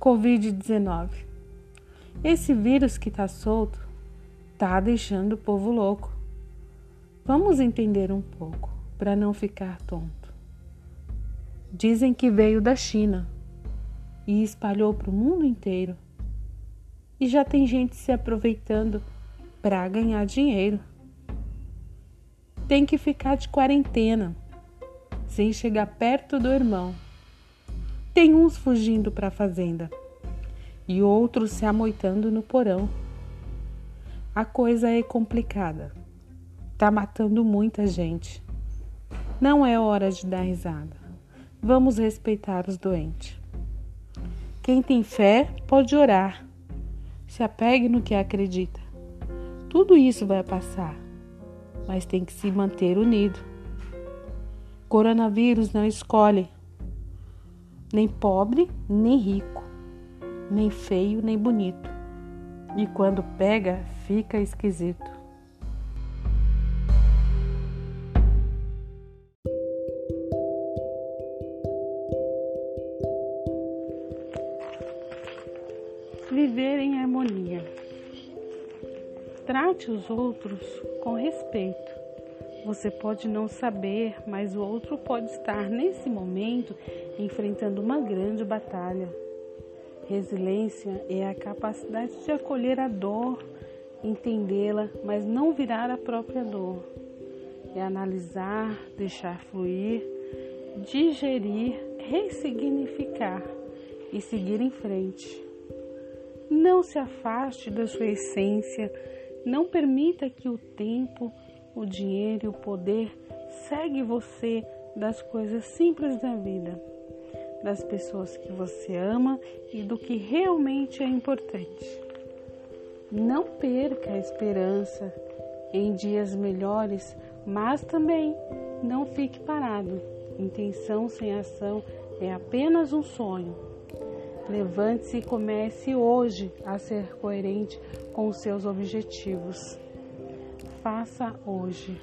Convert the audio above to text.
Covid-19. Esse vírus que está solto está deixando o povo louco. Vamos entender um pouco para não ficar tonto. Dizem que veio da China e espalhou para o mundo inteiro. E já tem gente se aproveitando para ganhar dinheiro. Tem que ficar de quarentena, sem chegar perto do irmão. Tem uns fugindo para a fazenda e outros se amoitando no porão. A coisa é complicada. Tá matando muita gente. Não é hora de dar risada. Vamos respeitar os doentes. Quem tem fé pode orar. Se apegue no que acredita. Tudo isso vai passar, mas tem que se manter unido. Coronavírus não escolhe nem pobre, nem rico, nem feio, nem bonito. E quando pega, fica esquisito. Viver em harmonia. Trate os outros com respeito você pode não saber, mas o outro pode estar nesse momento enfrentando uma grande batalha. Resiliência é a capacidade de acolher a dor, entendê-la, mas não virar a própria dor. É analisar, deixar fluir, digerir, ressignificar e seguir em frente. Não se afaste da sua essência, não permita que o tempo o dinheiro e o poder segue você das coisas simples da vida, das pessoas que você ama e do que realmente é importante. Não perca a esperança em dias melhores, mas também não fique parado. Intenção sem ação é apenas um sonho. Levante-se e comece hoje a ser coerente com os seus objetivos faça hoje.